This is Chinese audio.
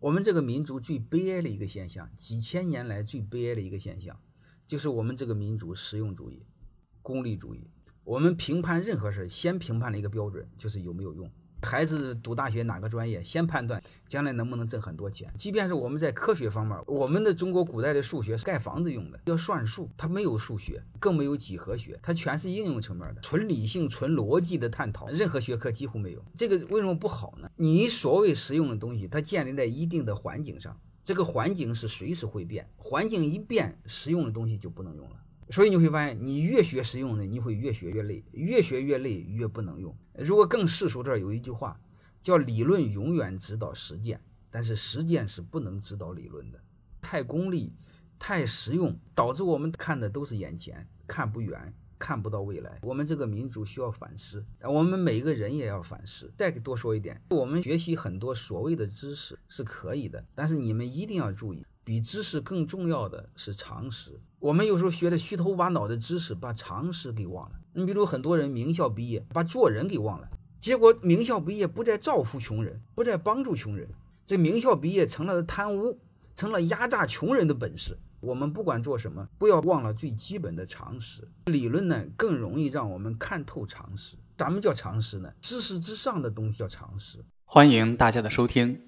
我们这个民族最悲哀的一个现象，几千年来最悲哀的一个现象，就是我们这个民族实用主义、功利主义。我们评判任何事，先评判的一个标准就是有没有用。孩子读大学哪个专业，先判断将来能不能挣很多钱。即便是我们在科学方面，我们的中国古代的数学是盖房子用的，要算数，它没有数学，更没有几何学，它全是应用层面的，纯理性、纯逻辑的探讨，任何学科几乎没有。这个为什么不好呢？你所谓实用的东西，它建立在一定的环境上，这个环境是随时会变，环境一变，实用的东西就不能用了。所以你会发现，你越学实用的，你会越学越累，越学越累，越不能用。如果更世俗，这儿有一句话，叫“理论永远指导实践，但是实践是不能指导理论的”。太功利，太实用，导致我们看的都是眼前，看不远，看不到未来。我们这个民族需要反思，我们每一个人也要反思。再多说一点，我们学习很多所谓的知识是可以的，但是你们一定要注意。比知识更重要的是常识。我们有时候学的虚头巴脑的知识，把常识给忘了。你比如很多人名校毕业，把做人给忘了，结果名校毕业不再造福穷人，不再帮助穷人，这名校毕业成了贪污，成了压榨穷人的本事。我们不管做什么，不要忘了最基本的常识。理论呢，更容易让我们看透常识。咱们叫常识呢？知识之上的东西叫常识。欢迎大家的收听。